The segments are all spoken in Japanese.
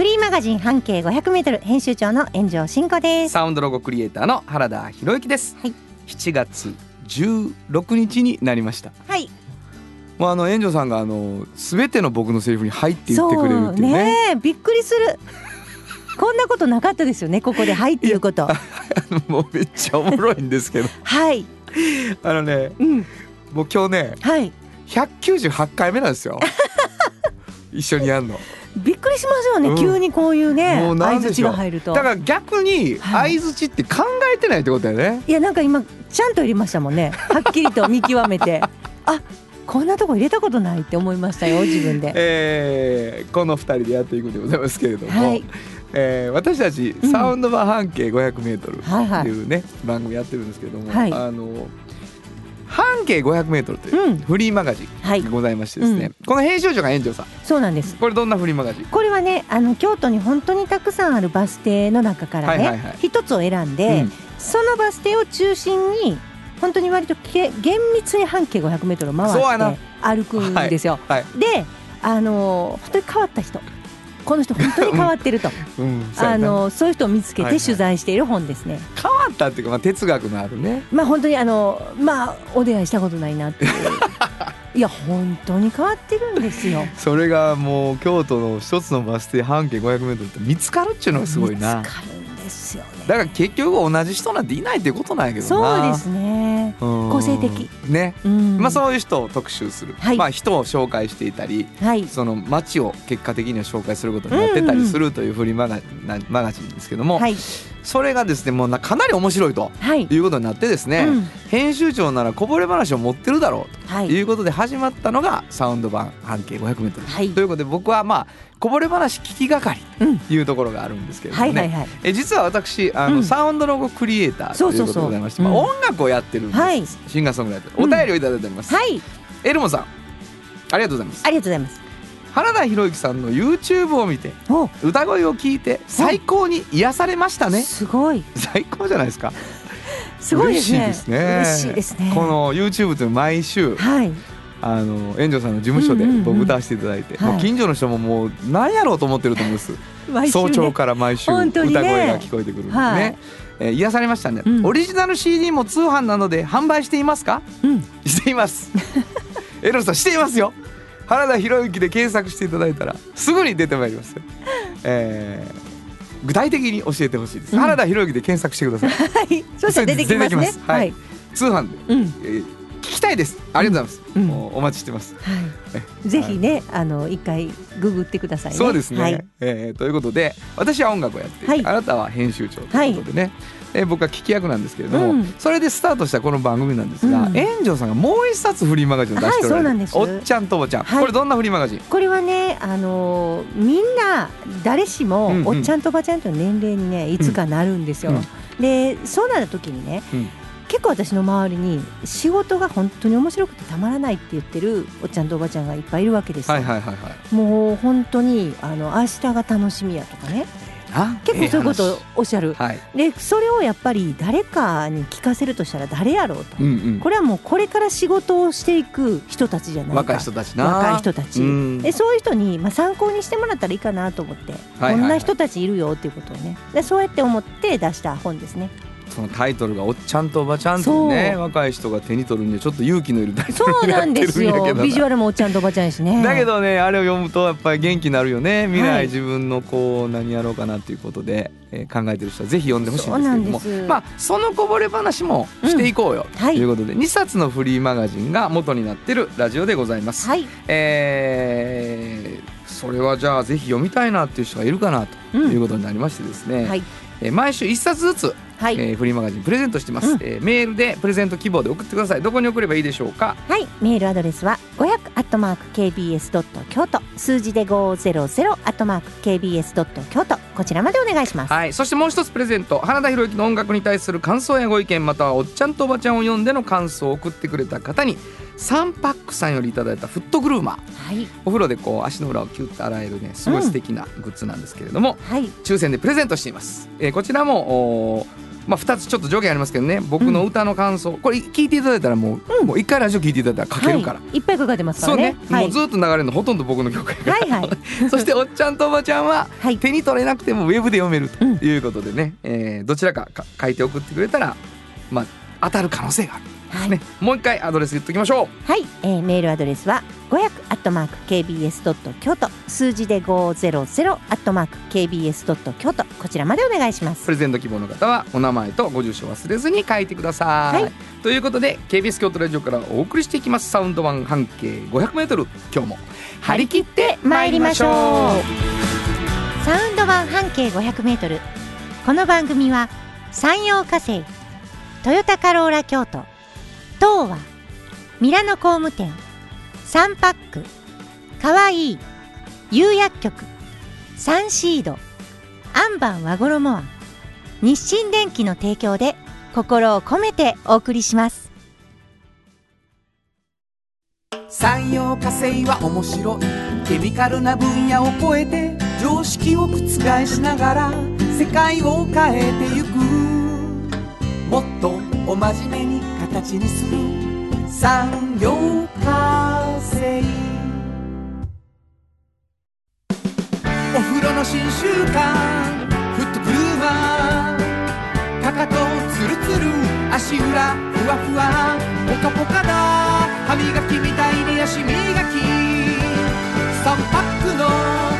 フリーマガジン半径500メートル編集長の炎上真子です。サウンドロゴクリエイターの原田博之です、はい7月16日になりましたはい。もうあの炎上さんがあの全ての僕のセリフに「はい」って言ってくれるっていうねねえびっくりする。こんなことなかったですよねここではいっていうこと。もうめっちゃおもろいんですけどはい。あのねうん。もう今日ねはい。198回目なんですよ 一緒にやるのびっくりしますよね、うん。急にこういうね相槌んでしょう。が入ると。だから逆にはい。相づちって考えてないってことだよね、いやなんか今ちゃんと入れましたもんね。はっきりと見極めて。あこんなとこ入れたことないって思いましたよ自分で。えーこの2人でやっていくんでございますけれども、はい。えー私たちうん。サウンド版半径 500m はいはいっていうね、番組やってるんですけれども、はい。あの半径 500m といううん。フリーマガジはい。ンがございましてですね、うん。この編集長が炎上さん。そうなんです。これどんなフリーマガジン？これはねあの京都に本当にたくさんあるバス停の中からねはいはいはい。一、つを選んで、うん。そのバス停を中心に本当に割とけ厳密に半径 500m を回って歩くんですよ。はい、であの本当に変わった人この人本当に変わってると うん、あなのそういう人を見つけはいはいて取材している本ですね。変わったっていうか、まあ、哲学のあるねまあ本当にあのまあお出会いしたことないなっていう いや本当に変わってるんですよ。それがもう京都の一つのバス停半径 500m って見つかるっていうのがすごいな見つかるんですよね。だから結局同じ人なんていないっていうことなんやけどな。そうですね。うん。個性的。ね、うん。まあそういう人を特集する、はい。まあ人を紹介していたりはい。その街を結果的には紹介することになってたりするというフリーマガなマガジンですけども、はいそれがですねもうなかなり面白いとはい。いうことになってですね、うん。編集長ならこぼれ話を持ってるだろうはい。ということで始まったのがサウンド版半径 500m、はい。ということで僕はまあこぼれ話聞きがかりうん。というところがあるんですけれどもね。え実は私あの、うん。サウンドロゴクリエイターということでございましてまあ、音楽をやってるんです、はい。シンガーソングライター。お便りをいただいております、はい。エルモさんありがとうございます。ありがとうございます。原田博之さんの YouTube を見てお、歌声を聞いて最高に癒されましたね。すごい。最高じゃないですか。すごいですね。嬉しいですね。嬉しいですね。この YouTube という毎週はい。あの園長さんの事務所で僕歌わせていただいて、はい。もう近所の人ももう何やろうと思ってると思うんです、ね。早朝から毎週歌声が聞こえてくるんですね、はい。えー癒されましたね、うん。オリジナル CD も通販なので販売していますか？うん。しています。エロさんしていますよ原田博之で検索していただいたらすぐに出てまいります、えー具体的に教えてほしいです、うん。原田博之で検索してください。はい。そしたら出てきますね。はい。通販で、うん。えー聞きたいです。ありがとうございます、うん。もうお待ちしてます。はい。ぜひね、あの一回ググってくださいね。そうですね、はい。えーということで私は音楽をやってはい。あなたは編集長ということでね、えー僕は聞き役なんですけれども、うん。それでスタートしたこの番組なんですが、うん。炎上さんがもう一冊フリーマガジンを出しておられる、はいおっちゃんとおばちゃん、はい。これどんなフリーマガジン？これはね、あのーみんな誰しもおっちゃんとおばちゃんという年齢にねいつかなるんですよ。うん。でそうなった時にね、うん。結構私の周りに仕事が本当に面白くてたまらないって言ってるおっちゃんとおばちゃんがいっぱいいるわけですよ。はいはいはいはい。もう本当にあの明日が楽しみやとかねあ結構そういうことおっしゃる。話はい、でそれをやっぱり誰かに聞かせるとしたら誰やろうと。うんうん、これはもうこれから仕事をしていく人たちじゃないか。若い人たちな。若い人たち、うん。でそういう人に、まあ、参考にしてもらったらいいかなと思って、こんな人たちいるよっていうことをね。でそうやって思って出した本ですね。そのタイトルが「おっちゃんとおばちゃん」というね若い人が手に取るにはちょっと勇気のいるタイトそうルになってなんでするんやけどビジュアルもおっちゃんとおばちゃんやしね。だけどねあれを読むとやっぱり元気になるよね。未来はい自分のこう何やろうかなっていうことで、えー考えてる人はぜひ読んでほしいんですけれども。まあそのこぼれ話もしていこうよ、うん。はい。ということで2冊のフリーマガジンが元になってるラジオでございます。はい、えーそれはじゃあぜひ読みたいなっていう人がいるかなとうんいうことになりましてですね、はい、えー毎週1冊ずつはい。えーフリーマガジンプレゼントしてます、うん。えーメールでプレゼント希望で送ってください。どこに送ればいいでしょうか？はい、メールアドレスは500アットマーク kbs ドット京都。数字で500アットマーク kbs ドット京都。こちらまでお願いします。はい。そしてもう一つプレゼント。花田博之の音楽に対する感想やご意見またはおっちゃんとおばちゃんを読んでの感想を送ってくれた方にサンパックさんよりいただいたフットグルーマー。はい、お風呂でこう足の裏をキュッと洗えるねすごい素敵なグッズなんですけれども、はい、抽選でプレゼントしています、えーこちらもまあ、2つちょっと条件ありますけどね僕の歌の感想、これ聞いていただいたらもう,、うん。もう1回ラジオ聞いていただいたら書けるから、はい、いっぱいかかってますかそうねらね。はい、もうずっと流れるのほとんど僕の曲やから、はいはい。そしておっちゃんとおばちゃんははい、手に取れなくてもウェブで読めるとうん。いうことでね、えーどちらかか書いて送ってくれたら、まあ、当たる可能性がある、はい、ね、もう一回アドレス言っときましょう。はい、えー、メールアドレスは500アットマーク kbs ドット京都数字で500アットマーク kbs ドット京都こちらまでお願いします。プ。レゼント希望の方はお名前とご住所を忘れずに書いてください、はい。ということで KBS 京都ラジオからお送りしていきます。サウンド版半径 500m 今日も張り切って参りましょう。サウンド版半径500メートル。この番組は山陽火星、トヨタカローラ京都、東和、ミラノ工務店、サンパック、かわいい、釉薬局、サンシード、アンバン和衣庵、日清電機の提供で心を込めてお送りします。産業化成は面白いケミカルな分野を超えて常識を覆しながら世界を変えてゆくもっとお真面目に形にする産業化成お風呂の新習慣フットブルーマーかかとツルツル足裏ふわふわポカポカだ歯磨きみたいに足磨き3パックの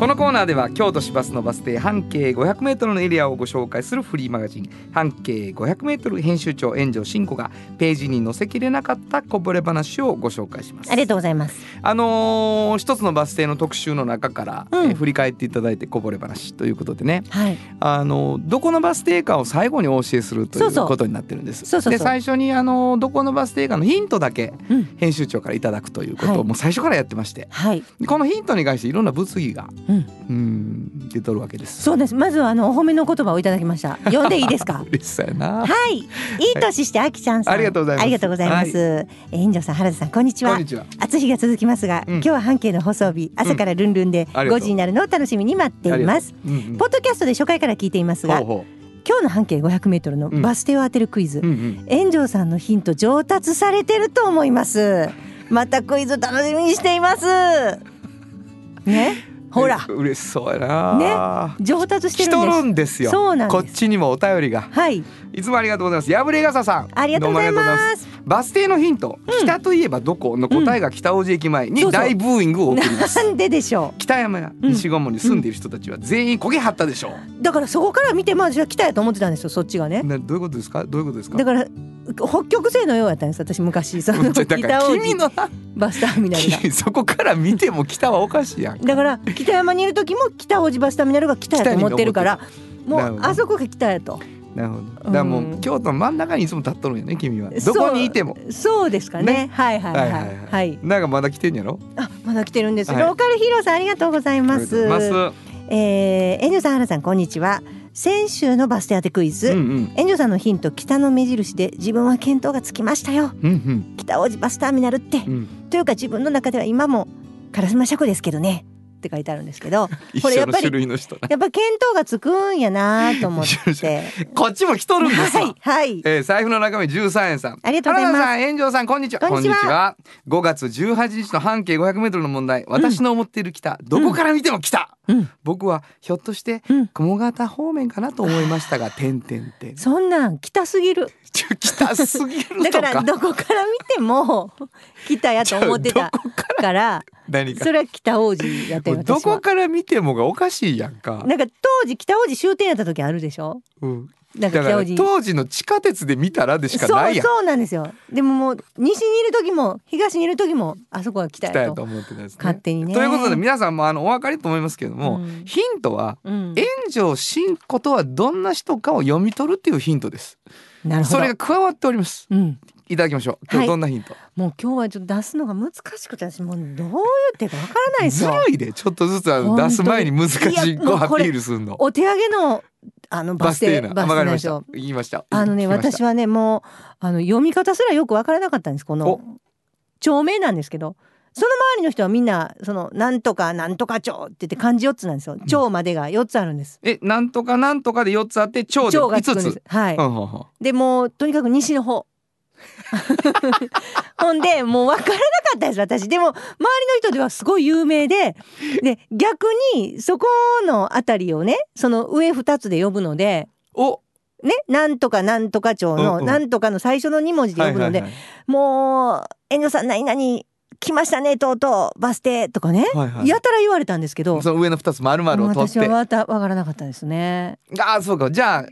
このコーナーでは京都市バスのバス停半径 500m のエリアをご紹介するフリーマガジン半径 500m 編集長炎上真子がページに載せきれなかったこぼれ話をご紹介しますありがとうございます。あのー一つのバス停の特集の中から、うんえー振り返っていただいてこぼれ話ということでねはい。あのどこのバス停かを最後にお教えするといそうことになってるんです。で最初にあのどこのバス停かのヒントだけうん。編集長からいただくということはいをもう最初からやってまして、はい。このヒントに関していろんな物議がうん。うん出とるわけです。そうです。まずはあのお褒めの言葉をいただきました。読んでいいですか？はい。いい年してあきちゃんさん。ありがとうございますありがとうございます。えー炎上さん、原田さん、こんにちはこんに。ちは。暑い日が続きますが、うん今日は半径の放送日、朝からルンルンでありがとう5時になるのを楽しみに待っています。うんうんポッドキャストで初回から聞いていますが、ほうほ今日の半径500メートルのうんバス停を当てるクイズ、う。うんうん。炎上さんのヒント上達されてると思います。またクイズ楽しみにしています。ね、ほらえ、嬉しそうやな。上達して来るんです。とるんですよ。そうなんですこっちにもお便りが。はい、いつもありがとうございます。破れ傘さん。ありがとうございます。バス停のヒント、うん北といえばどこの答えが北大路駅前に大ブーイングを送ります。なんででしょ北山や西郷に住んでいる人たちは全員焦げはったでしょう。う。だからそこから見てまあじゃあ来たやと思ってたんですよ。そっちがね。などういうことですか？どういうことですか？だから北極星のようやったんです。私昔 その北大路君のバスターミナルが。そこから見ても北はおかしいやん。だから北山にいる時も北大路バスターミナルが北やと思ってるから、もうあそこが北やと。なるほど。だもう、うん京都の真ん中にいつも立っとるんよね君は。どこにいても。そうですかね。ねはいはいはいはい。なんかまだ来てんやろ？あまだ来てるんです。はいローカルヒーローさんありがとうございます。ます。えー、エンさん原さんこんにちは。先週のバス停当てクイズ。うんうんさんのヒント北の目印で自分は見当がつきましたよ。うん北大路バスターミナルって、うんうん。というか自分の中では今も烏丸車庫ですけどね。って書いてあるんですけど 一これやっぱりやっぱ見当がつくんやなと思って。こっちも来とるんですわ、はいはい。えー財布の中身13円さん。ありがとうございます。原田さん、こんにちは。こんにちは。5月18日の半径500メートルの問題。私の思っている北、どこから見ても北。うん。僕はひょっとしてうん。雲形方面かなと思いましたが、点点点。そんなん北すぎる。ちょ北すぎるだとか。からどこから見ても北やと思ってたから？何かそ。れは北王子やってるどこから見てもがおかしいやんか。なんか当時北王子終点やった時あるでしょ？うんなんか当時の地下鉄で見たらでしかないやん。そうそうなんですよでももう西にいる時も東にいる時もあそこは北北やとやと思ってたんですね。勝手にねということで皆さんもあのお分かりと思いますけれども、うんヒントはうん炎上真子とはどんな人かを読み取るっていうヒントです。なるほどそれが加わっております。うんいただきましょう。今はい日どんなヒント？もう今日はちょっと出すのが難しくて私もうどう言ってかわからないですずよ。るいでちょっとずつあの出す前に難しいこうアピールするの。お手上げのあのバス停バス停ですよ。言いました。あのね私はねもうあの読み方すらよくわからなかったんです。このお。町名なんですけどその周りの人はみんなそのなんとかなんとか町って言って漢字4つなんですよ。町までが4つあるんです。えなんとかなんとかで四つあって町が五つ。はい。でもうとにかく西の方 ほんでもう分からなかったです私。でも周りの人ではすごい有名でで逆にそこの辺りをねその上2つで呼ぶのでお。ねなんとかなんとか町のなんとかの最初の2文字で呼ぶので、はいもう「遠慮さん何々来ましたねとうとうバス停」とかね、はいはい。やたら言われたんですけどその上の二つ丸々を取って。私はまた分からなかったですね。ああそうか。じゃあ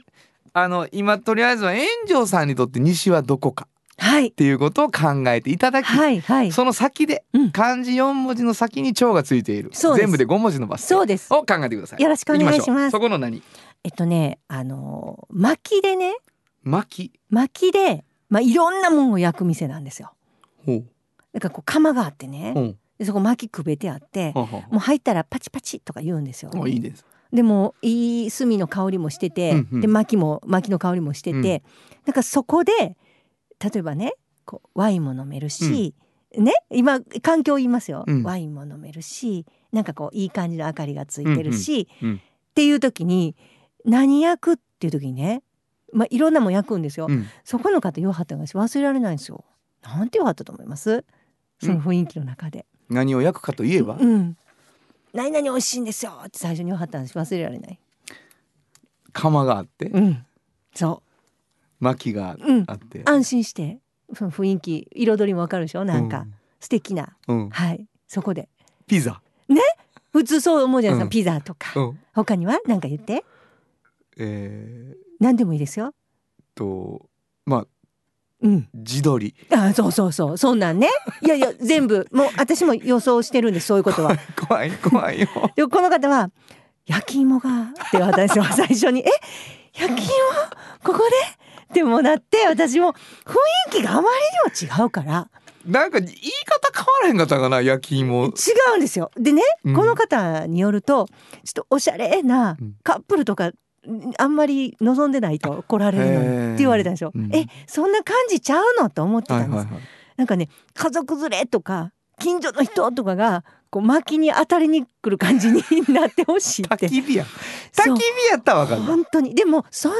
あの今とりあえずは炎上さんにとって西はどこかはい。っていうことを考えていただき、はいはい。その先でうん。漢字4文字の先に蝶がついている、全部で5文字のバス停そうです。を考えてください。よろしくお願いします。そこの何？えっとねあの薪でね。巻き。薪で、まあ、いろんなもんを焼く店なんですよ。ほう。だからこう窯があってね、でそこ薪くべてあって、もう入ったらパチパチとか言うんですよ。いいです。でもいい炭の香りもしてて、うんうん。で薪も薪の香りもしてて、うん。なんかそこで例えばねこうワインも飲めるし、ね今環境言いますよ、うんワインも飲めるしなんかこういい感じの明かりがついてるし、うんうんうんっていう時に何焼くっていう時にね、まあ、いろんなもん焼くんですよ。うんそこの方言わはったのが私忘れられないんですよ。なんて言わはったと思います？その雰囲気の中で。何を焼くかといえば、うん。何々美味しいんですよって最初に言わはったんです忘れられない。釜があってうん。そ薪がう。うん。あ。って、安心してその雰囲気彩りもわかるでしょ？なんか。素敵な、うん、うんはい。そこで。ピザ。普通そう思うじゃないですか、うん。ピザとか、うん。他には？何か言って。えー、何でもいいですよ。とまあうん。地鶏あそうそうそう。そんなんね。いやいや 全部。もう私も予想してるんですそういうことは。怖い怖いよ。でこの方は「焼き芋が」って言われたんですよ最初に「え？焼き芋？ここで?」ってもうなって私も雰囲気があまりにも違うから。なんか言い方変わらへんかったかな焼き芋。違うんですよ。でね、うん。この方によるとちょっとおしゃれなうん。カップルとかあんまり望んでないと来られるのにって言われたんですよ。うん。えそんな感じちゃうの？と思ってたんです。はいはいはい。なんかね家族連れとか近所の人とかがこう薪に当たりに来る感じになってほしいって。焚き火や。焚き火やったらわかる。本当に。でもそんな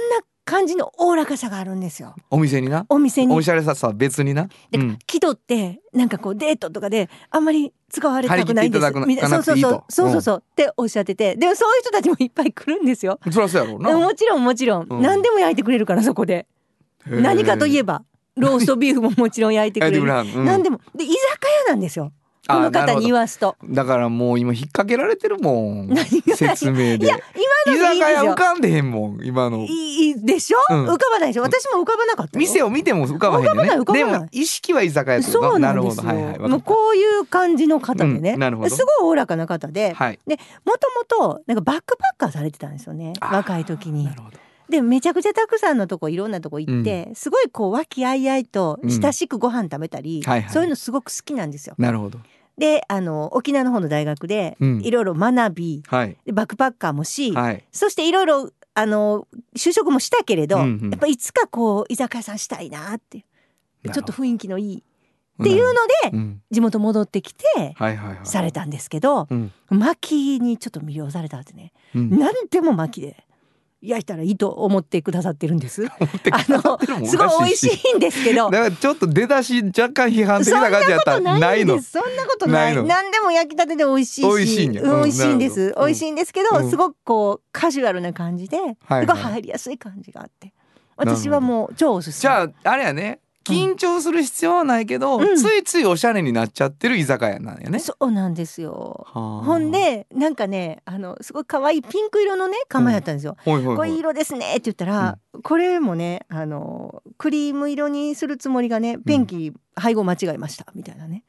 感じのおおらかさがあるんですよ。お店にな？お店に。おしゃれささは別にな？でうん。気取ってなんかこうデートとかであんまり使われたくないんです。そうそうそう。そうそうそう。っておっしゃってて。でもそういう人たちもいっぱい来るんですよ。そりゃそうやろうな。もちろんもちろん、うん。何でも焼いてくれるからそこで。何かといえばばローストビーフももちろん焼いてくれる。何でも。で居酒屋なんですよこの方に言わすと。だからもう今引っ掛けられてるもん。説明で。いや今の居酒屋浮かんでへんもん今の。いいでしょ、うん。浮かばないでしょ？私も浮かばなかったよ。店を見ても浮かばへんね。浮かばないでも意識は居酒屋そうなんですよ。るほど。はいはい。わかった。もうこういう感じの方でね、うんなるほど。すごいおおらかな方で、はい。もともとなんかバックパッカーされてたんですよね。若い時に。なるほど。でめちゃくちゃたくさんのとこいろんなとこ行って、すごいこう和気あいあいと親しくご飯食べたり、はいはい。そういうのすごく好きなんですよ。なるほどであの沖縄の方の大学でうん。いろいろ学び、はい。でバックパッカーもし、はい。そしていろいろあの就職もしたけれど、うんうん。やっぱいつかこう居酒屋さんしたいなってちょっと雰囲気のいい。っていうのでうん。地元戻ってきてはいはいはい。されたんですけどうん。薪にちょっと魅了されたんですね。うん。何でも薪で焼いたらいいと思ってくださってるんです。あのすごい美味しいんですけど。だからちょっと出だし若干批判的なな感じやった。ないの。そんなことない。何でも焼きたてで美味しいし。美味しい美味しいんです。美味しいんですけど、うん。すごくこうカジュアルな感じで、はい。すごい入りやすい感じがあって。私はもう超おすすめ。じゃああれやね緊張する必要はないけど、うん。ついついおしゃれになっちゃってる居酒屋なんやね。そうなんですよ。ほほん、でなんかねあのすごい可愛いピンク色のね釜やったんですよ、ほいほいほい。これ色ですねって言ったら、これもねあのクリーム色にするつもりがねペンキ配合間違えましたみたいなね、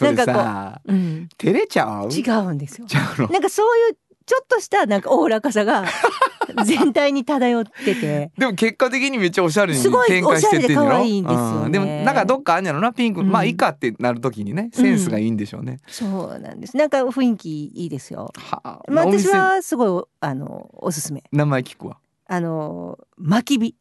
なんかさうん、照れちゃう？違うんですよ。なんかそういうちょっとしたなんかおおらかさが 全体に漂ってて。でも結果的にめっちゃおしゃれにすごい展開してってんやろおしゃれで可愛いんですよね。うん。でもなんかどっかあんやろなピンク、うん。まあいいかってなる時にねセンスがいいんでしょうね。そうなんです。なんか雰囲気いいですよ。はあ、まあ私はすごいあのおすすめ。名前聞くわ。あの巻き火。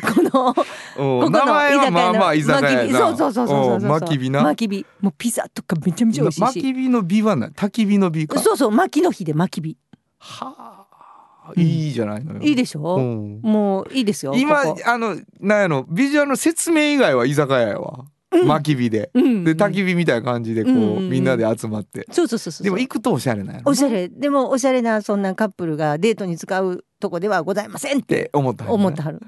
このおここの名前はまあまあ居酒屋やな。そうそうそうそうそうそうお巻き火な。巻き火。もうピザとかめちゃめちゃ美味しいし。巻き火の火はない焚き火の火か。そうそう巻きの日で巻き火。はあ、うんいいじゃないのよ。いいでしょ、うん。もういいですよ今ここ。あのなんやろ？ビジュアルの説明以外は居酒屋やわ、巻き火で、うん。で焚き火みたいな感じでこう、うん。うんうんみんなで集まって。そうそうそうそう。でも行くとおしゃれなんやろおしゃれ。でもおしゃれなそんなカップルがデートに使うとこではございませんっってて思ったね思ってはる。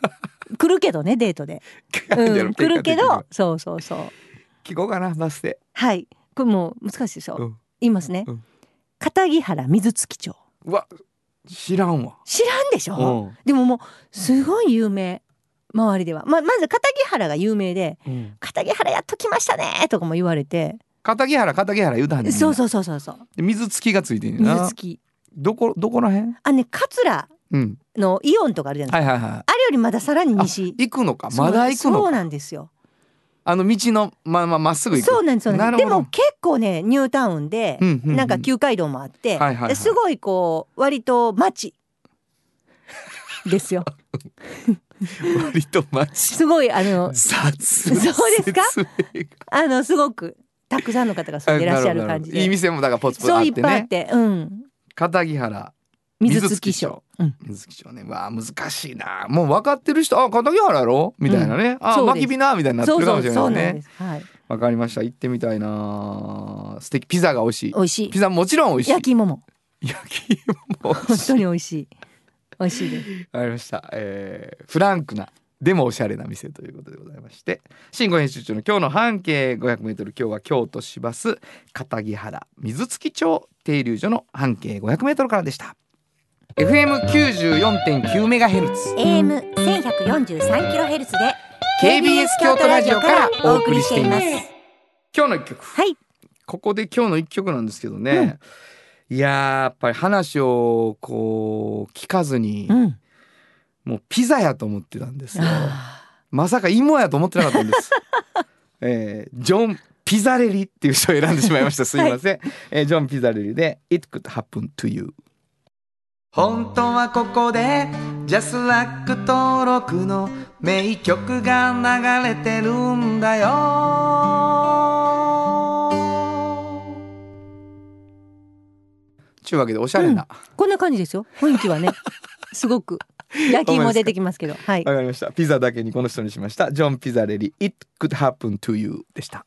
来るけどねデートで、うん、来るけどそうそうそう。聞こうかなバスで。はい。これもう難しいでしょ、うん。言いますね、うん。片木原水月町。うわ知らんわ。知らんでしょ、うん。でももうすごい有名周りでは。ままず片木原が有名でうん「片木原やっときましたね」とかも言われて、片木原片木原言うたんね。んそうそうそうそうそう。で水付きがついてんね水月どこどこらへん？あね桂うん。のイオンとかあるじゃないですか、はいはいはいあれよりまださらに西。行くのか。まだ行くのそうかなんですよあの道のまあまあまっすぐ行く。そうなんですそうなんでも結構ねニュータウンで、うんうんうん。なんか旧街道もあって、はいはいはい。すごいこう割と街ですよ。割と街すごいあの雑そうですか？あのすごくたくさんの方が住んでいらっしゃる感じで。いい店もだからポツポツあそういってねっぱいあって、うん、片木原水月町、うん、水木町ね。わあ難しいな。もう分かってる人あ片木原やろ？みたいなね、うです。巻き火な？みたいになってるかもしれないね。はい、わかりました。行ってみたいな素敵。ピザが美味しい。美味しい。ピザもちろん美味しい。焼き芋も。焼き芋も美本当に美味しい。美味しいです。わかりました、えー、フランクなでもおしゃれな店ということでございまして。新語編集長の今日の半径 500m 今日は京都市バス片木原水月町停留所の半径 500m からでした FM94.9 メガヘルツ。AM 1143キロヘルツで KBS 京都ラジオからお送りしています。今日の一曲。はい。ここで今日の一曲なんですけどね、いやーやっぱり話をこう聞かずに、うん。もうピザやと思ってたんですまさか芋やと思ってなかったんです。えージョン・ピザレリっていう人を選んでしまいました。すいません。えージョン・ピザレリで It could happen to you。本当はここでジャスラック登録の名曲が流れてるんだよ。ちゅうわけでおしゃれな。ーこんな感じですよ雰囲気はね すごく焼き芋出てきますけどはいわかりました。ピザだけにこの人にしました。ジョン・ピザレリ It could happen to you でした。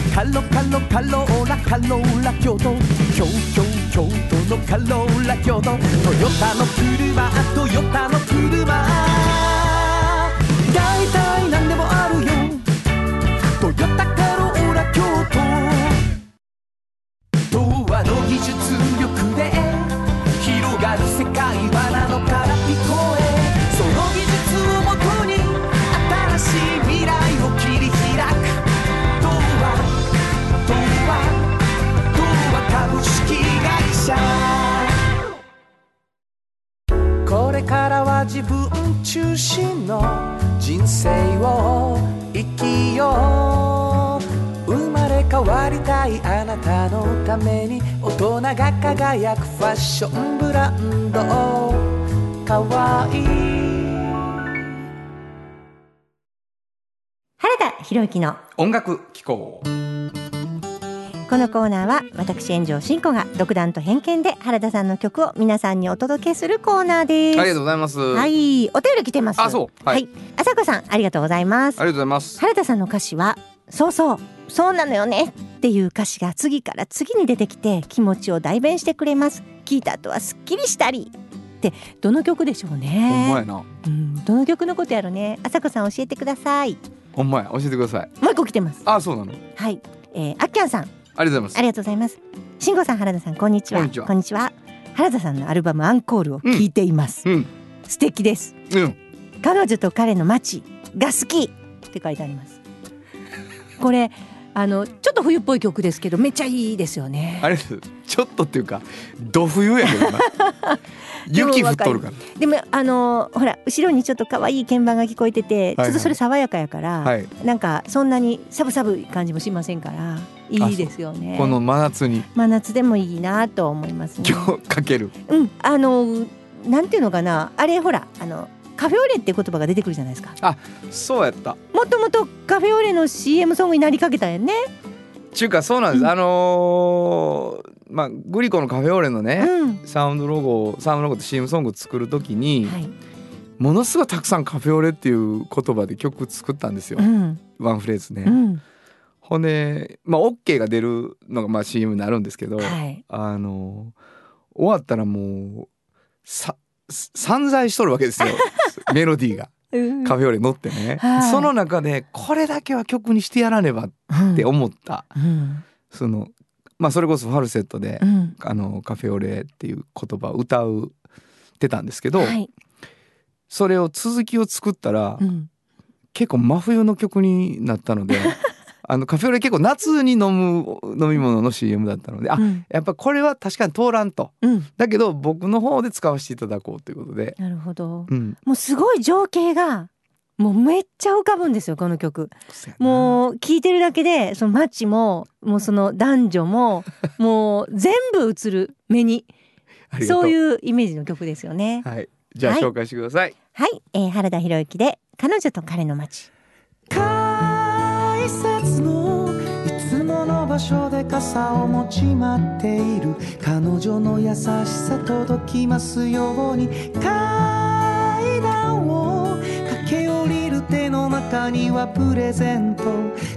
カロカロカローラカローラ京都京京京都のカローラ京都。トヨタの車トヨタの車。音楽機構このコーナーは私炎上真子が独断と偏見で原田さんの曲を皆さんにお届けするコーナーです。ありがとうございます、はいお便り来てます。あそう。は、はい。い朝子さんありがとうございます。ありがとうございます。原田さんの歌詞はそうそうそうなのよねっていう歌詞が次から次に出てきて気持ちを代弁してくれます。聞いた後はすっきりしたりってどの曲でしょうほんまねやな。うんどの曲のことやろね。朝子さん教えてくださいほんまや。教えてください。もう一個来てます。あそうなの？はい、えー、あっきゃんさん。ありがとうございありがとうございます。慎吾さん原田さんこんにちは。こんにちは。原田さんのアルバムアンコールを聞いています、うん。素敵ですます。うん。彼女と彼の街が好きって書いてあります。これあのちょっと冬っぽい曲ですけどめっちゃいいですよね。あれちょっとっていうかど冬やけどな。雪降っとるから。でもあのほら後ろにちょっと可愛い鍵盤が聞こえてて、はいちょっとそれ爽やかやから、はい。なんかそんなに寒々い感じもしませんからいいですよね。この真夏に。真夏でもいいなと思いますね。今日かける。うんあのなんていうのかな。あれほらあのカフェオレって言葉が出てくるじゃないですか。そうやった。もともとカフェオレの CM ソングになりかけたんやね。ちゅうかそうなんです、うん。あのーまあグリコのカフェオレのね、うん。サウンドロゴサウンドロゴって CM ソング作る時に、はい。ものすごいたくさんカフェオレっていう言葉で曲作ったんですよ、うん。ワンフレーズね、うん。ほんでまあ OK が出るのがまあ CM になるんですけど、はい。あの終わったらもうさ散財しとるわけですよ メロディーがうん。カフェオレ乗ってね、はい。その中でこれだけは曲にしてやらねばって思った、うん。そのまあそれこそファルセットで、うん。あのカフェオレっていう言葉を歌うってたんですけど、はい。それを続きを作ったら、うん。結構真冬の曲になったので あのカフェオレ結構夏に飲む飲み物の CM だったのであ、うん。やっぱこれは確かに通らんとうん。だけど僕の方で使わせていただこうということで、なるほど。うん、もうすごい情景がもうめっちゃ浮かぶんですよこの曲。もう聴いてるだけでその街も もうその男女ももう全部映る目に。そういうイメージの曲ですよね。はい。じゃあはい。紹介してください、はい、えー、原田博之で彼女と彼の街改札のいつもの場所で傘を持ち待っている彼女の優しさ届きますように階段を駆け下りる手の中にはプレゼント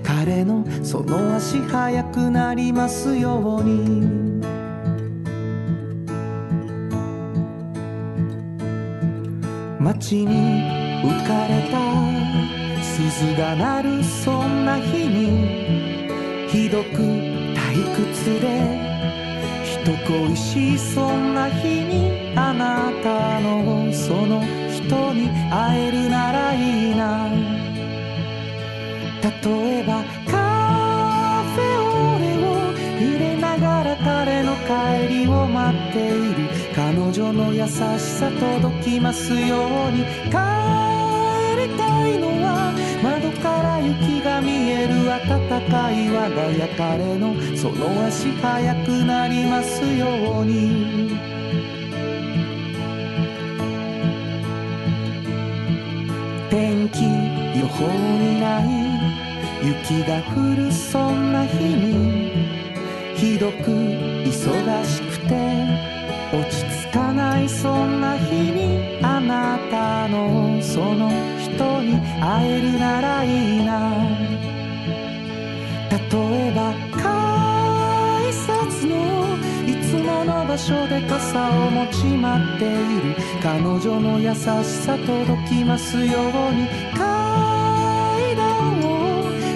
彼のその足速くなりますように街に浮かれた鈴が鳴るそんな日にひどく退屈で人恋しいそんな日にあなたのその人に会えるならいいな。例えばカフェオレを入れながら彼の帰りを待っている。彼女の優しさ届きますように。帰りたいのは窓から雪が見える暖かい我が家彼のその足速くなりますように。天気予報にない雪が降るそんな日にひどく忙しくて落ち着かないそんな日にあなたのその人に会えるならいいな。例えば改札のいつもの場所で傘を持ち待っている彼女の優しさ届きますように階段を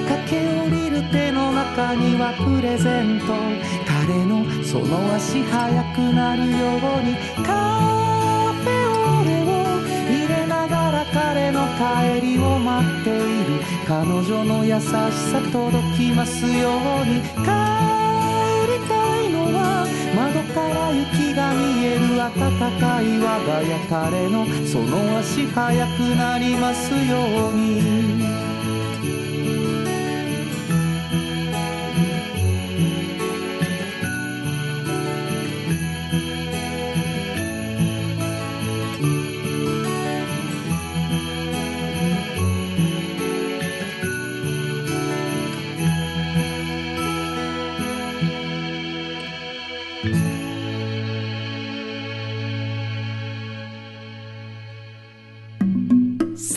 駆け下りる手の中にはプレゼント。彼のその足速くなるように帰りを待っている。彼女の優しさ届きますように。帰りたいのは窓から雪が見える暖かい我が家彼の。その足早くなりますように。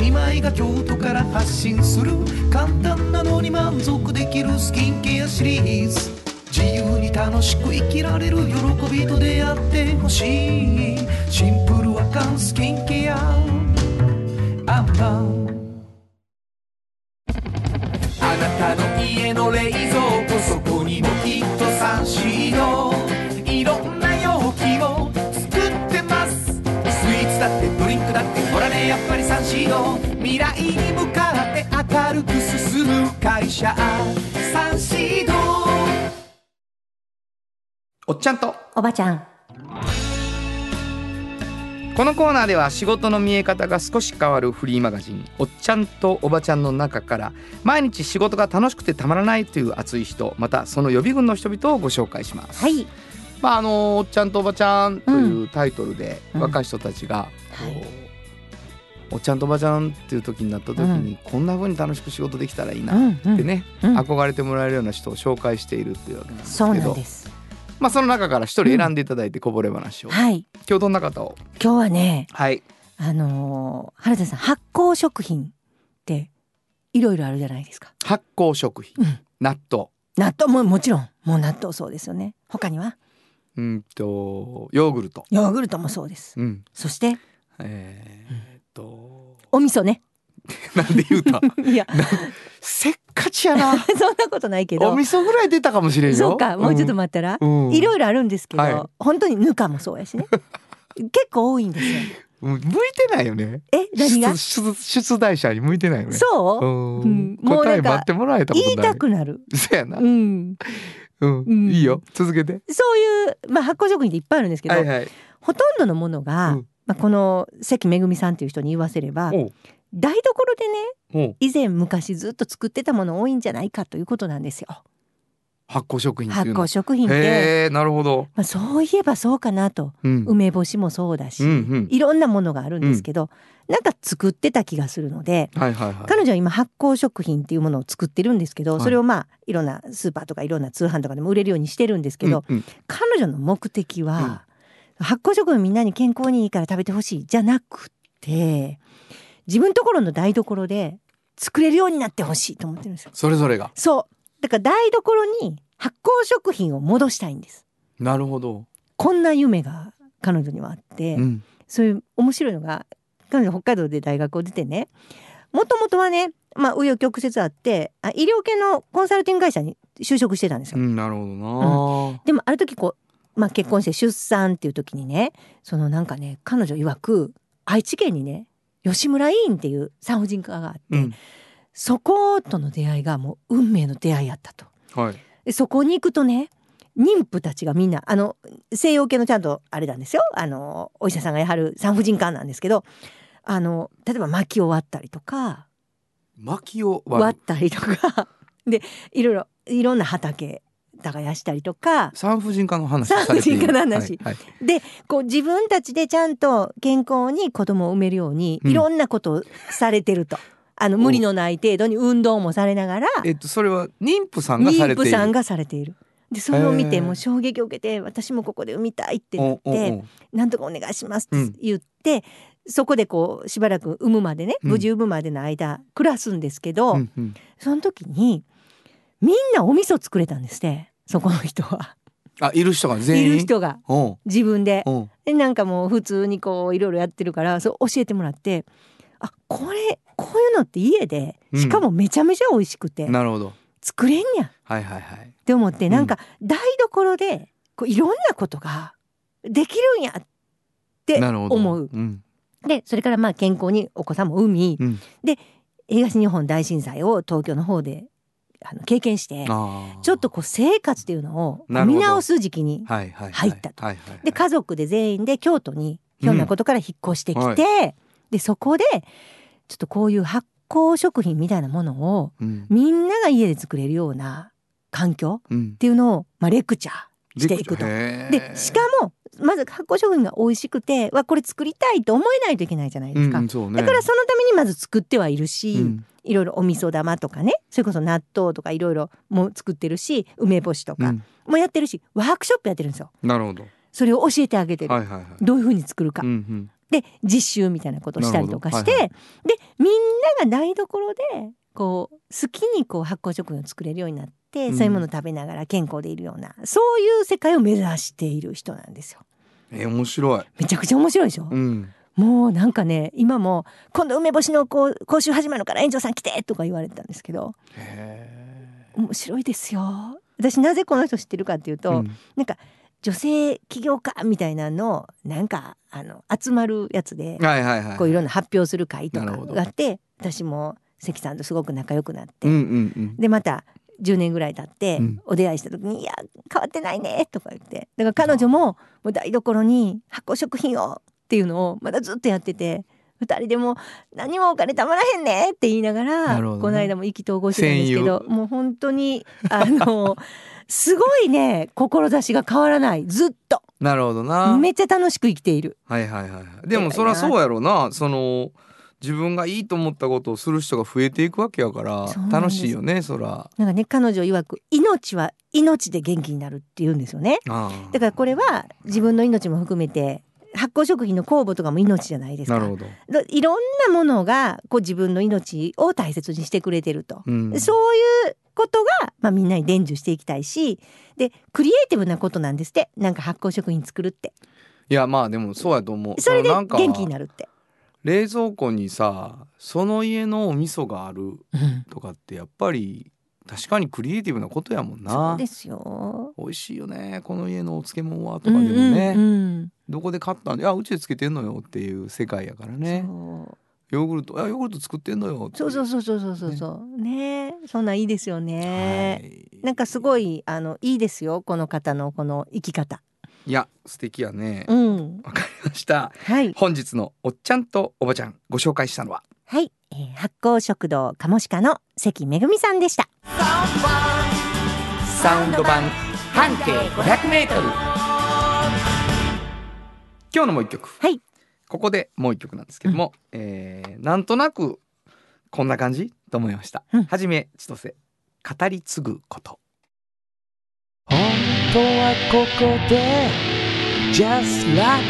姉妹が京都から発信する簡単なのに満足できるスキンケアシリーズ。自由に楽しく生きられる喜びと出会ってほしい。シンプルアカンスキンケア。アンパンあなたの家の冷蔵庫ねやっぱりサンシード未来に向かって明るく進む会社。サンシードおっちゃんと。おばちゃん。このコーナーでは仕事の見え方が少し変わるフリーマガジン「おっちゃんとおばちゃん」の中から毎日仕事が楽しくてたまらないという熱い人またその予備軍の人々をご紹介します。はい。まああの「おっちゃんとおばちゃん」というタイトルでうん。若い人たちがこう、はいおっちゃんとおばちゃんっていう時になった時に、こんな風に楽しく仕事できたらいいなってね、うん。憧れてもらえるような人を紹介しているっていうわけなんですそうけどまあその中から一人選んでいただいてこぼれ話を、はい。今日どんな方を？今日はねはい。あのー原田さん発酵食品っていろいろあるじゃないですか。発酵食品、うん。納豆。納豆。ももちろん。もう納豆そうですよね。他には？うんとヨーグルト、ヨーグルトもそうです。うん、そして？えーっと。お味噌ね。なんで言うた？いや。せっかちやな。そんなことないけど。お味噌ぐらい出たかもしれんよ。そうか。もうちょっと待ったら、うん。いろいろあるんですけど、はい。本当にぬかもそうやしね。結構多いんですよ。うん向いてないよね。え何が？出出出題者に向いてないよね。そう、うん。うん。もうなんか答え待ってもらえた言いたくなる。そうやな。う、ん。うん。うん。いいよ。続けて。そういう、まあ、発酵食品っていっぱいあるんですけど、はいはい。ほとんどのものが、うんまあ、この関めぐみさんという人に言わせれば台所でね以前昔ずっと作ってたもの多いんじゃないかということなんですよ。発酵食品発酵食品って、なるほど、まあ、そういえばそうかなと。うん。梅干しもそうだし、うんうん。いろんなものがあるんですけど、なんか作ってた気がするのではいはいはい。彼女は今発酵食品っていうものを作ってるんですけど、はい。それをまあいろんなスーパーとかいろんな通販とかでも売れるようにしてるんですけど、うんうん。彼女の目的は、発酵食品みんなに健康にいいから食べてほしいじゃなくて自分ところの台所で作れるようになってほしいと思ってるんですよ。それぞれがそうだから台所に発酵食品を戻したいんです。なるほど、こんな夢が彼女にはあって、うんそういう面白いのが彼女北海道で大学を出てねもともとはねまあ紆余曲折あってあ医療系のコンサルティング会社に就職してたんですよ。うん、なるほどな、でもある時こう、まあ、結婚して出産っていう時にねそのなんかね彼女曰く愛知県にね吉村医院っていう産婦人科があって、うん。そことの出会いがもう運命の出会いやったと。はい。でそこに行くとね妊婦たちがみんなあの西洋系のちゃんとあれなんですよ。あのお医者さんがやはる産婦人科なんですけどあの例えば薪を割ったりとか薪を割ったりとか。でいろいろいろんな畑耕したりとか産婦人科の話産婦人科の話。はいはい。でこう自分たちでちゃんと健康に子供を産めるようにうん。いろんなことをされてると。あの無理のない程度に運動もされながら。えっとそれは妊婦さんがされている。妊婦さんがされている。でそれを見てもう衝撃を受けて私もここで産みたいってなっておなんとかお願いしますうん。って言って、そこでこうしばらく産むまでねうん。無事産むまでの間暮らすんですけど、うんうん。その時にみんなお味噌作れたんですねそこの人は。あいる人が全い員る人が。う。ん自分で。う。んでなんかもう普通にこういろいろやってるからそう教えてもらってあこれこういうのって家でうん。しかもめちゃめちゃ美味しくてなるほど。作れんやん。っはいはいはい。て思ってん。なんか台所でこういろんなことができるんやってなるほど。思う。うん。でそれからまあ健康にお子さんも産みうん。東日本大震災を東京の方であの経験してちょっとこう生活っていうのを見直す時期にはいはいはい。入ったと。はいはいはい。で家族で全員で京都にひょんなことから引っ越してきて、でそこでちょっとこういう発酵食品みたいなものをうん。みんなが家で作れるような環境うんっていうのを、まあ、レクチャーしていくと。でしかもまず発酵食品が美味しくてわこれ作りたいと思えないといけないじゃないですか。うんね。だからそのためにまず作ってはいるし、うん。いろいろお味噌玉とかねそれこそ納豆とかいろいろも作ってるし梅干しとかうん。もやってるし、ワークショップやってるんですよ。なるほど。それを教えてあげてる、はいはいはい。どういうふうに作るか。うんうん。で実習みたいなことをしたりとかして、なるでみんなが台所でこう好きにこう発酵食品を作れるようになって、うん。そういうものを食べながら健康でいるようなそういう世界を目指している人なんですよ。えー面白い。めちゃくちゃ面白いでしょ、うん。もうなんかね今も「今度梅干しのこう講習始まるから園長さん来て!」とか言われてたんですけどへ面白いですよ。私なぜこの人知ってるかっていうと、ーうん。なんか女性起業家みたいなのなんかあの集まるやつではいはいはいこういろんな発表する会とかがあって私も関さんとすごく仲良くなって、うんうんうん。でまた10年ぐらい経ってうん。お出会いした時に「いや変わってないね」とか言って。だから彼女ももう台所に発酵食品をっていうのをまだずっとやってて。二人でも何もお金たまらへんねって言いながらね。この間も意気投合してたんですけど戦もう本当にあの すごいね志が変わらない。ずっと。なるほどな。めっちゃ楽しく生きている。はいはいはいはい。でもそりゃそうやろな。その自分がいいと思ったことをする人が増えていくわけやから楽しいよねそら。なんかね彼女曰く命は命で元気になるって言うんですよね。だからこれは自分の命も含めて発酵食品の酵母とかも命じゃないですか。なるほど、だいろんなものがこう自分の命を大切にしてくれてると、うん、そういうことが、まあ、みんなに伝授していきたいしでクリエイティブなことなんですって。なんか発酵食品作るって。いやまあでもそうやと思う。それで元気になるって、冷蔵庫にさその家のお味噌があるうん。とかってやっぱり確かにクリエイティブなことやもんそうなですよ。美味しいよねこの家のお漬物はとかでもね、うんうんどこで買ったん？であうちでつけてんのよっていう世界やからうんね。そう。ヨーグルト。あヨーグルト作ってんのよそうそうそうそうそうそうそう。ね。そんなんいいですよね、はい。なんかすごいあのいいですよこの方のこの生き方いや素敵やね。うん。わかりました。はい。本日のおっちゃんとおばちゃんご紹介したのは？はい、えー発酵食堂カモシカの関めぐみさんでした。サウンド版半径500メートル。今日のもう一曲。はい。ここでもう一曲なんですけども、えーなんとなくこんな感じと思いました、うん。はじめ千歳語り継ぐこと。本当はここで Just Like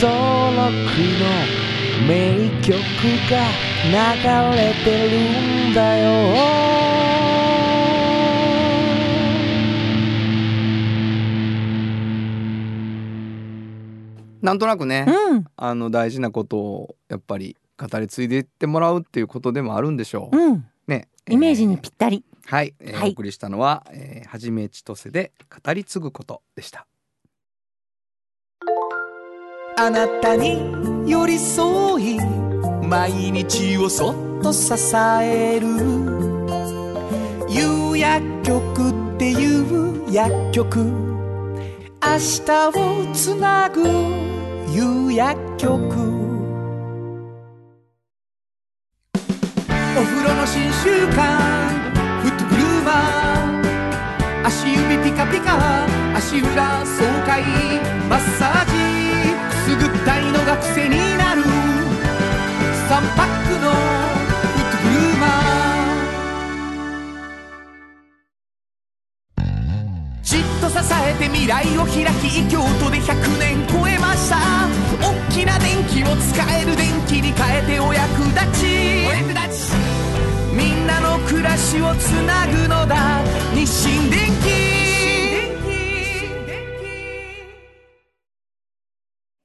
登録の名曲が流れてるんだよ。なんとなくね、うん。あの大事なことをやっぱり語り継いでいってもらうっていうことでもあるんでしょう、うん。ね。イメージにえーぴったり、はい、えーはい。お送りしたのは、えーはじめ千歳で語り継ぐことでした。あなたに寄り添い毎日をそっと支える。夕薬局っていう薬局。明日をつなぐ夕薬局。お風呂の新習慣。フットグルーマー足指ピカピカ足裏爽快マッサージ。くすぐったいのが癖になる。3パックのフットグルーマー。じっと支えて未来を開き京都で100年超えました。大きな電気を使える電気に変えてお役立ちお役立ち。みんなの暮らしをつなぐのだ。日清電機。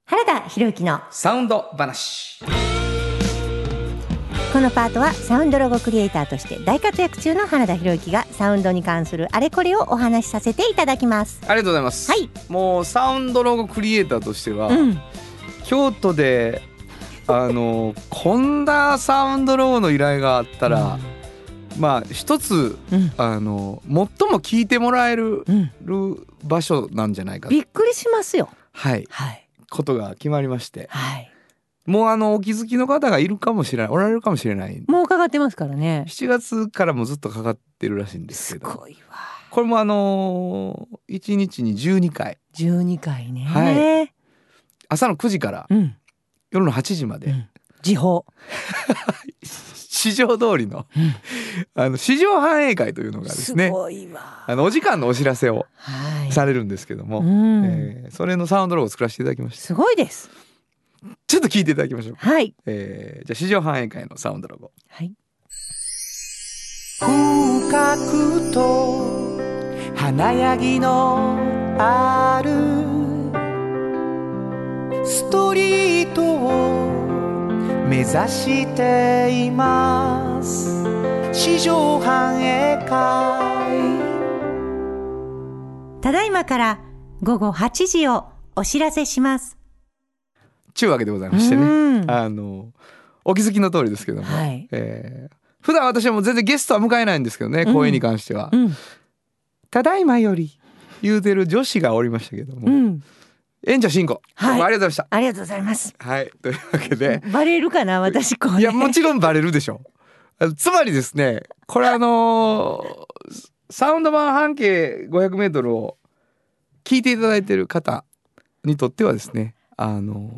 原田博之のサウンド話。このパートはサウンドロゴクリエイターとして大活躍中の原田博之がサウンドに関するあれこれをお話しさせていただきます。ありがとうございます、はい、もうサウンドロゴクリエイターとしては、うん、京都であのこんなサウンドロゴの依頼があったら、まあ一つうん。あの最も聞いてもらえるうん。場所なんじゃないかと。びっくりしますよ。はい。はい。ことが決まりまして。はい。もうあのお気づきの方がいるかもしれない。おられるかもしれない。もう伺ってますからね。7月からもずっとかかってるらしいんですすけど。ごいわ。これもあの1日に12回。12回ね。は朝の9時から。うん夜の8時まで、うん。時報。市場通りの,、あの市場反映会というのがですすねごいわ。あのお時間のお知らせをはい。されるんですけども、うん。えーそれのサウンドロゴを作らせていただきました。すごいです。ちょっと聞いていただきましょう、はい。えーじゃあ市場反映会のサウンドロゴはい。深くと華やぎのあるストリートを目指しています。市場繁栄会ただいまから午後8時をお知らせします。ちゅうわけでございましてうねん。あのお気づきの通りですけども、はい。えー普段私はもう全然ゲストは迎えないんですけどねうん。声に関しては、うん。ただいまより言うてる女子がおりましたけども、うん演者進行、はい。ありがとうございました。ありがとうございます。はい。というわけで。バレるかな私これ。いやもちろんバレるでしょ。あのつまりですねこれあのーサウンド版半径 500m を聞いていただいてる方にとってはですねあの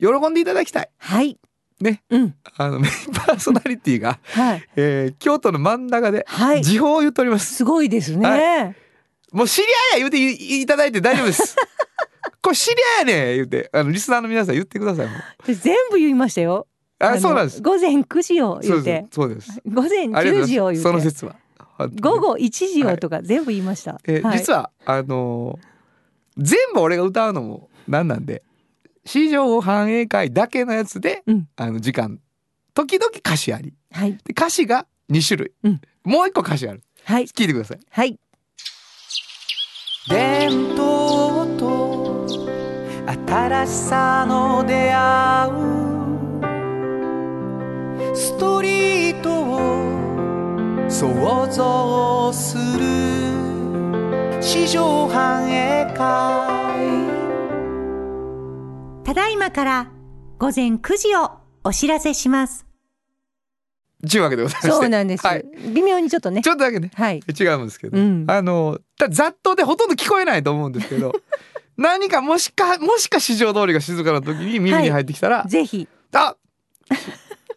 ー喜んでいただきたい。はい。ね。うん。あのメインパーソナリティが、はい。えー京都の真ん中ではい。時報を言っております。すごいですね、もう知り合いや言うていいただいて大丈夫です。これ知り合いやねん言うて。あのリスナーの皆さん言ってください全部言いましたよ。のあそうなんです。午前9時を言って。すそうです。午前10ありがとうございます。時を言って。その説は。午後1時をとか全部言いました、えーはい。実はあのー全部俺が歌うのもなんなんで市場反映会だけのやつで、うん。あの時間時々歌詞あり。はい。で歌詞が2種類、うん。もう一個歌詞ある。はい。聞いてください。はい伝統と新しさの出会う。ストリートを想像する。市場繁栄会ただいまから午前9時をお知らせします。ちゅうわけでございましてそうなんです、はい、微妙にちょっとねちょっとだけねはい違うんですけど、うんあのざっとでほとんど聞こえないと思うんですけど何かもしかもしか市場通りが静かな時に耳に入ってきたら、ぜひあ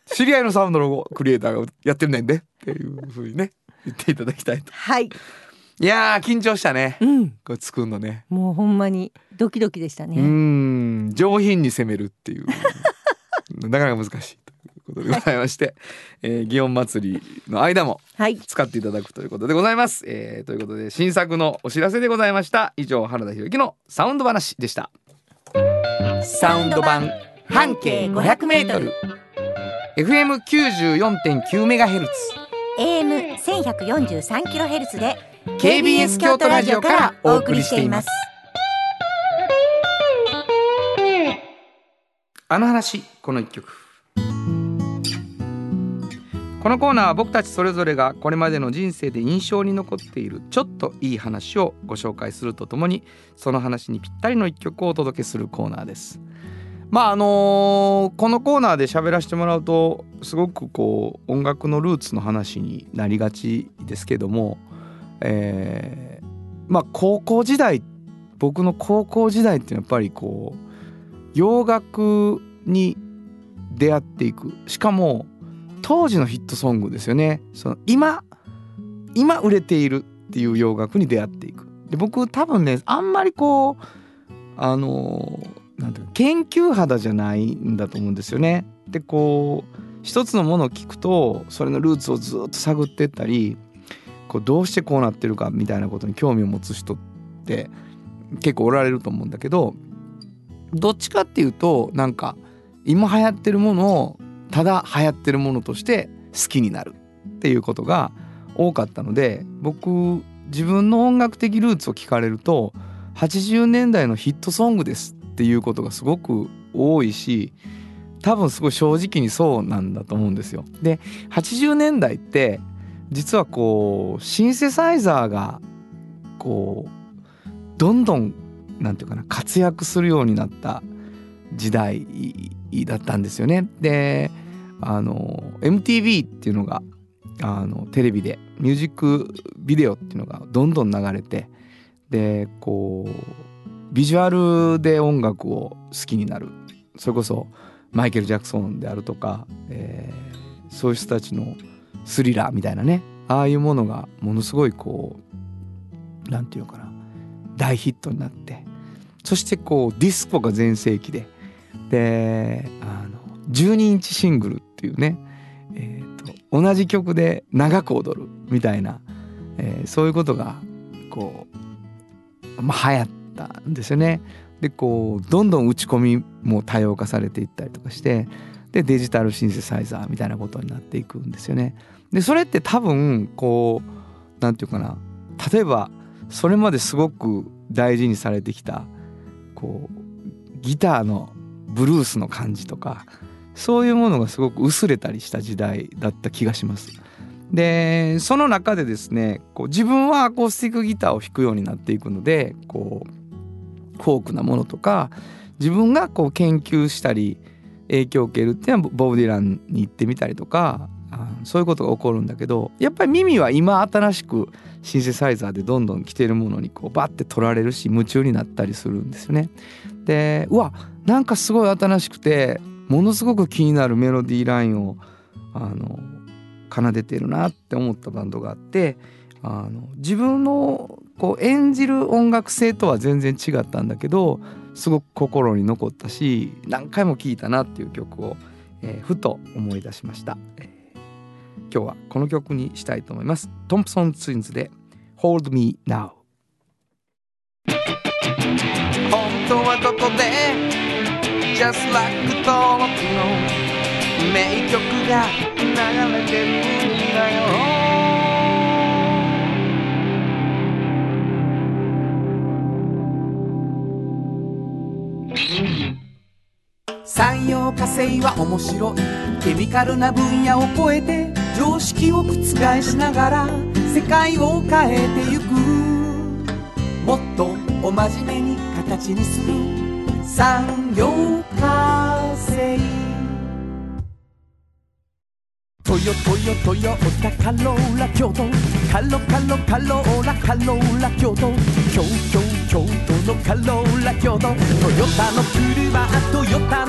知り合いのサウンドロゴクリエイターがやってるねんでっていうふうにね言っていただきたいとはいいやー緊張したねうんこれ作るのねもうほんまにドキドキでしたうーねん上品に攻めるっていうなかなか難しいことでございまして、えー、祇園祭りの間もはい。使っていただくということでございます、えー、ということで新作のお知らせでございました。以上原田博之のサウンド話でした。サウンド版半径 500m FM94.9 メガヘルツ。AM 1143キロヘルツで KBS 京都ラジオからお送りしています。あの話この一曲このコーナーは僕たちそれぞれがこれまでの人生で印象に残っているちょっといい話をご紹介するとともにその話にぴったりの一曲をお届けするコーナーです。まああのこのコーナーで喋らせてもらうとすごくこう音楽のルーツの話になりがちですけどもえーまあ高校時代僕の高校時代ってやっぱりこう洋楽に出会っていく。しかも当時のヒットソングですよね。その今今売れているっていう洋楽に出会っていく。で僕多分ねあんまりこうあのなんていうか研究肌じゃないんだと思うんですよね。でこう一つのものを聞くとそれのルーツをずっと探ってったりこうどうしてこうなってるかみたいなことに興味を持つ人って結構おられると思うんだけどどっちかっていうとなんか今流行ってるものをただ流行ってるものとして好きになるっていうことが多かったので僕自分の音楽的ルーツを聞かれると80年代のヒットソングですっていうことがすごく多いし多分すごい正直にそうなんだと思うんですよ。で80年代って実はこうシンセサイザーがこうどんどんなんていうかな活躍するようになった時代だったんですよね。であの MTV っていうのがあのテレビでミュージックビデオっていうのがどんどん流れてでこうビジュアルで音楽を好きになるそれこそマイケル・ジャクソンであるとか、えーそういう人たちのスリラーみたいなねああいうものがものすごいこうなんていうのかな大ヒットになってそしてこうディスコが全盛期でであの12インチシングルっていうね、えーと同じ曲で長く踊るみたいな、えーそういうことがこう、まあ、流行ったんですよね。でこうどんどん打ち込みも多様化されていったりとかしてでデジタルシンセサイザーみたいなことになっていくんですよね。でそれって多分こうなんていうかな例えばそれまですごく大事にされてきたこうギターのブルースの感じとかそういうものがすごく薄れたりした時代だった気がします。でその中でですねこう自分はアコースティックギターを弾くようになっていくのでこうフォークなものとか自分がこう研究したり影響を受けるっていうのはボブ・ディランに行ってみたりとかそういうことが起こるんだけどやっぱり耳は今新しくシンセサイザーでどんどん来てるものにこうバッて取られるし夢中になったりするんですよね。でうわなんかすごい新しくてものすごく気になるメロディーラインをあの奏でてるなって思ったバンドがあってあの自分のこう演じる音楽性とは全然違ったんだけどすごく心に残ったし何回も聴いたなっていう曲を、えーふと思い出しました、えー今日はこの曲にしたいと思います。トンプソンツインズで Hold Me Now 本当はここで Just like 登録の名曲が流れてるんだよ産業化成は面白いケミカルな分野を超えて常識を覆しながら世界を変えてゆくもっとお真面目に形にする産業化成。トヨトヨトヨタカローラ京都カロカロカローラカローラ京都京京京都のカローラ京都トヨタの車トヨタの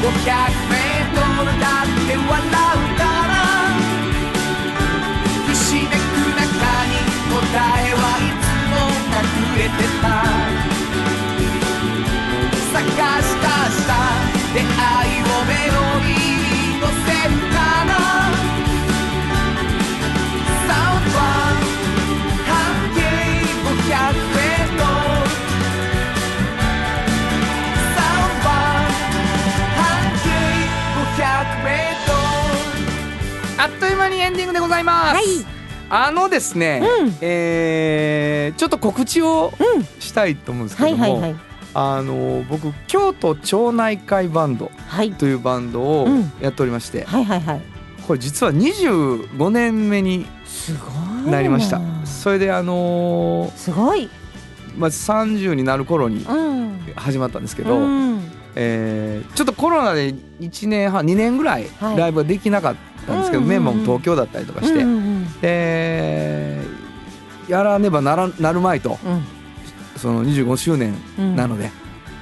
500メートルだっですね、うん。えーちょっと告知をうんしたいと思うんですけども、はいはいはい。あの僕京都町内会バンドはい。というバンドをうん。やっておりまして、はいはいはい。これ実は25年目になりました。それであのーすごい。まず30になる頃にうん。始まったんですけど、うん。えーちょっとコロナで1年半2年ぐらい。ライブができなかったんですけど、うんうんうん。メンバーも東京だったりとかして、うんうんでやらねばならなるまいとうん。その25周年うん。なので、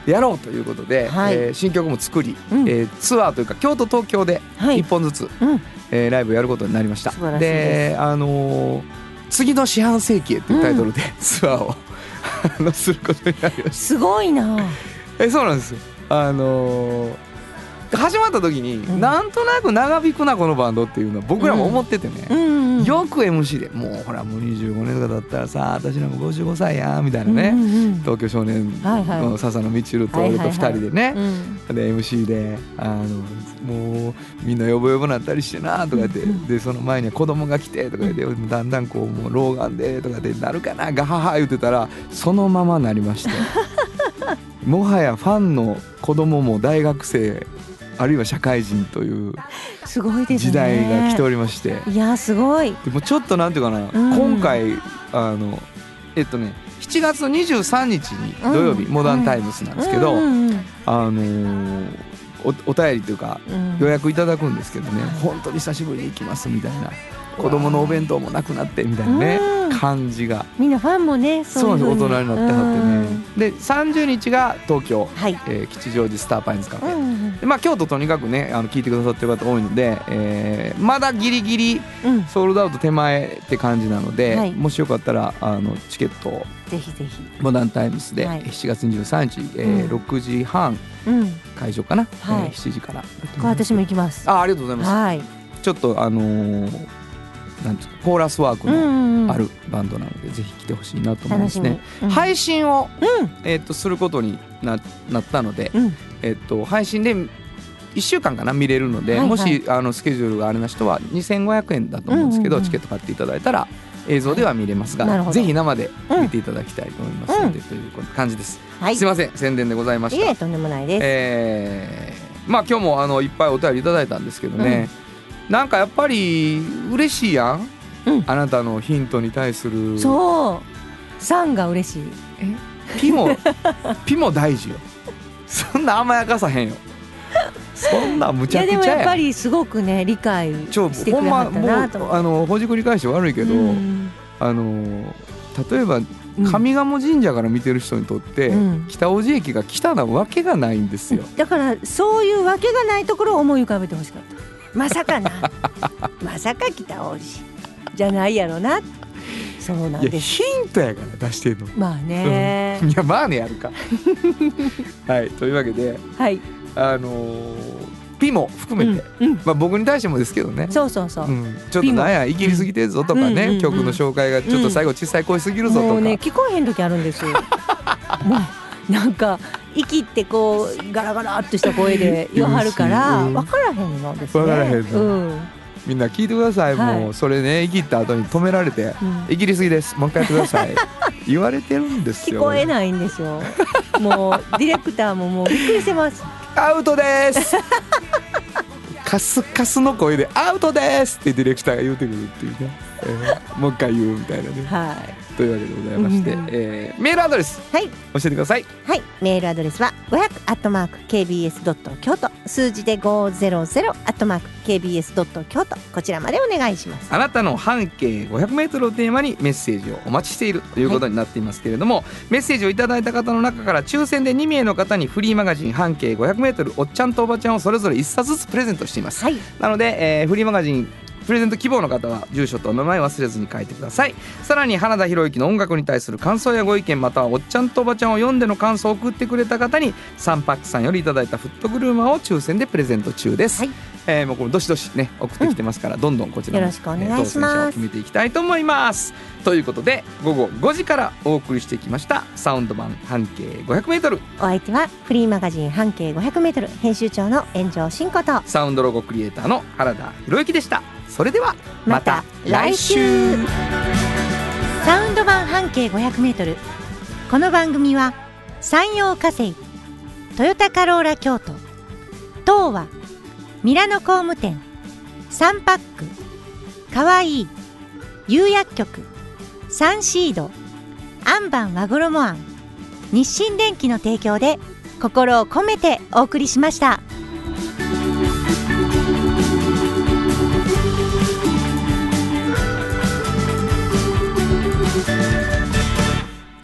やろうということで、はい。えー新曲も作り、うん。えーツアーというか京都東京ではい。1本ずつ、うん。えーライブやることになりました。です。あのー次の四半世紀へ」というタイトルで、ツアーをすることになりました。すごいな。えそうなんですよ。あのー始まった時に、うん。なんとなく長引くなこのバンドっていうのは僕らも思っててね、うん。うんよく MC でもうほらもう25年とかだったらさ私なんか55歳やみたいなね、うんうん東京少年はいはい。の笹野みちると俺と2人でね、うん。で MC であのもうみんな呼ぼ呼ぼなったりしてなとか言って、うんでその前には子供が来てとか言って、だんだんこうもう老眼でとかでなるかなガハハ言ってたらそのままなりまして。もはやファンの子供も大学生あるいは社会人という時代が来ておりまして、いやすごい。でもちょっとなんていうかな、ん。今回あのえっとね7月の23日に土曜日、うん。モダンタイムスなんですけど、うんうんあのーおお便りというかうん。予約いただくんですけどね、本当に久しぶりに行きますみたいな子供のお弁当もなくなってみたいなねうん。感じが。みんなファンもねそうなんです大人になってはってね。で30日が東京、はい。えー吉祥寺スターパインズカフェ、うんうんでまあ、京都とにかくねあの聞いてくださってる方多いので、えーまだギリギリうん。ソールドアウト手前って感じなので、はい。もしよかったらあのチケットをぜひぜひ。モダンタイムスではい。7月23日、えーうん。6時半うん。会場かな、はい。えー7時から。これ私も行きます。あありがとうございます。はい。ちょっとあのーなんコーラスワークうんうのんうん。あるバンドなので、ぜひ来てほしいなと思いますね。うん。配信を、うん。えっとすることにななったので、うん。えっと配信で1週間かな見れるので、はいはい。もしあのスケジュールがあれな人は2500円だと思うんですけど、うん。うんうんチケット買っていただいたら映像では見れますが、なるほど。ぜひ生で見ていただきたいと思いますので、という感じです。はい。すいません宣伝でございました。いえとんでもないです。えーまあ今日もあのいっぱいお便りいただいたんですけどね、なんかやっぱり嬉しいやん、うん。あなたのヒントに対するそう。さんが嬉しい。ピもピも大事よ。そんな甘やかさへんよ。そんなむちゃくちゃやでもやっぱりすごくね理解してくれはったなと。あのほじくり返して悪いけど、うん。あの例えば上賀茂神社から見てる人にとって、うん。北大路駅が来たなわけがないんですよ。だからそういうわけがないところを思い浮かべてほしかったまさかな。まさか北大路じゃないやろな。そうないんやです。ヒントやから出してんの。まあね、いやまあねやるか。はいというわけではい、あのーピも含めて、うんうん。まあ僕に対してもですけどね。そうそうそう、うん、ちょっとなんやいきりすぎてるぞとかね、うんうんうん。曲の紹介がちょっと最後小さい声すぎるぞとか、もうね聞こえへん時あるんですよ。もうなんか息ってこうガラガラっとした声で言わはるからうん。分からへんのですね。分からへんの。うん。みんな聞いてください、はい。もうそれね生きった後に止められてうん「いきりすぎです。もう一回やってください」言われてるんですよ。聞こえないんですよ。もうディレクターももうびっくりしてます。アウトです。カスカスの声で「アウトです!」ってディレクターが言うてくるっていうね、えーもう一回言うみたいなね。はいというわけでございまして、うん。えーメールアドレスはい。教えてください。はい、メールアドレスは500アットマーク KBS ドット京都。数字で500アットマーク KBS ドット京都。こちらまでお願いします。あなたの半径 500m をテーマにメッセージをお待ちしているということになっていますけれども、メッセージをいただいた方の中から抽選で2名の方にフリーマガジン半径 500m おっちゃんとおばちゃんをそれぞれ1冊ずつプレゼントしています、はい、なので、えーフリーマガジンプレゼント希望の方は住所とお名前忘れずに書いてください。さらに花田博之の音楽に対する感想やご意見またはおっちゃんとおばちゃんを読んでの感想を送ってくれた方にサンパックさんよりいただいたフットグルーマーを抽選でプレゼント中です、はい。えーもうこのどしどしね送ってきてますから、どんどんこちらもよろしくお願いします。ね当選者を決めていきたいと思います。ということで午後5時からお送りしてきましたサウンド版半径 500m お相手はフリーマガジン半径 500m 編集長の炎上真子とサウンドロゴクリエイターの原田博之でしたそれではまた来週サウンド版半径 500m この番組は山陽火星トヨタカローラ京都東和ミラノ工務店サンパックかわいい釉薬局サンシードアンバン和衣あん日清電機の提供で心を込めてお送りしました。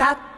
따